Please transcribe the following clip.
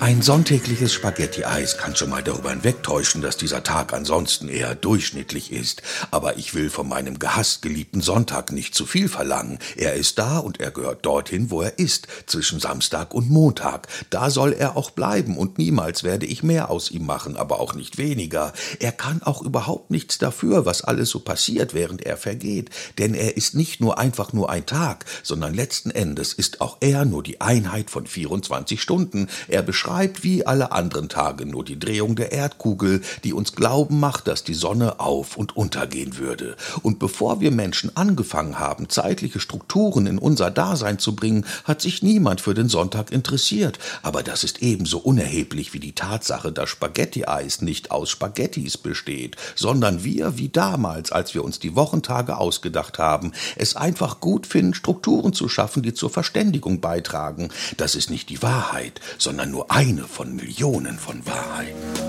Ein sonntägliches Spaghetti-Eis kann schon mal darüber hinwegtäuschen, dass dieser Tag ansonsten eher durchschnittlich ist. Aber ich will von meinem gehasst geliebten Sonntag nicht zu viel verlangen. Er ist da und er gehört dorthin, wo er ist, zwischen Samstag und Montag. Da soll er auch bleiben und niemals werde ich mehr aus ihm machen, aber auch nicht weniger. Er kann auch überhaupt nichts dafür, was alles so passiert, während er vergeht. Denn er ist nicht nur einfach nur ein Tag, sondern letzten Endes ist auch er nur die Einheit von 24 Stunden. Er beschreibt wie alle anderen Tage nur die Drehung der Erdkugel, die uns glauben macht, dass die Sonne auf und untergehen würde. Und bevor wir Menschen angefangen haben, zeitliche Strukturen in unser Dasein zu bringen, hat sich niemand für den Sonntag interessiert. Aber das ist ebenso unerheblich wie die Tatsache, dass Spaghetti-Eis nicht aus Spaghettis besteht, sondern wir, wie damals, als wir uns die Wochentage ausgedacht haben, es einfach gut finden, Strukturen zu schaffen, die zur Verständigung beitragen. Das ist nicht die Wahrheit, sondern nur eine von Millionen von Wahrheiten.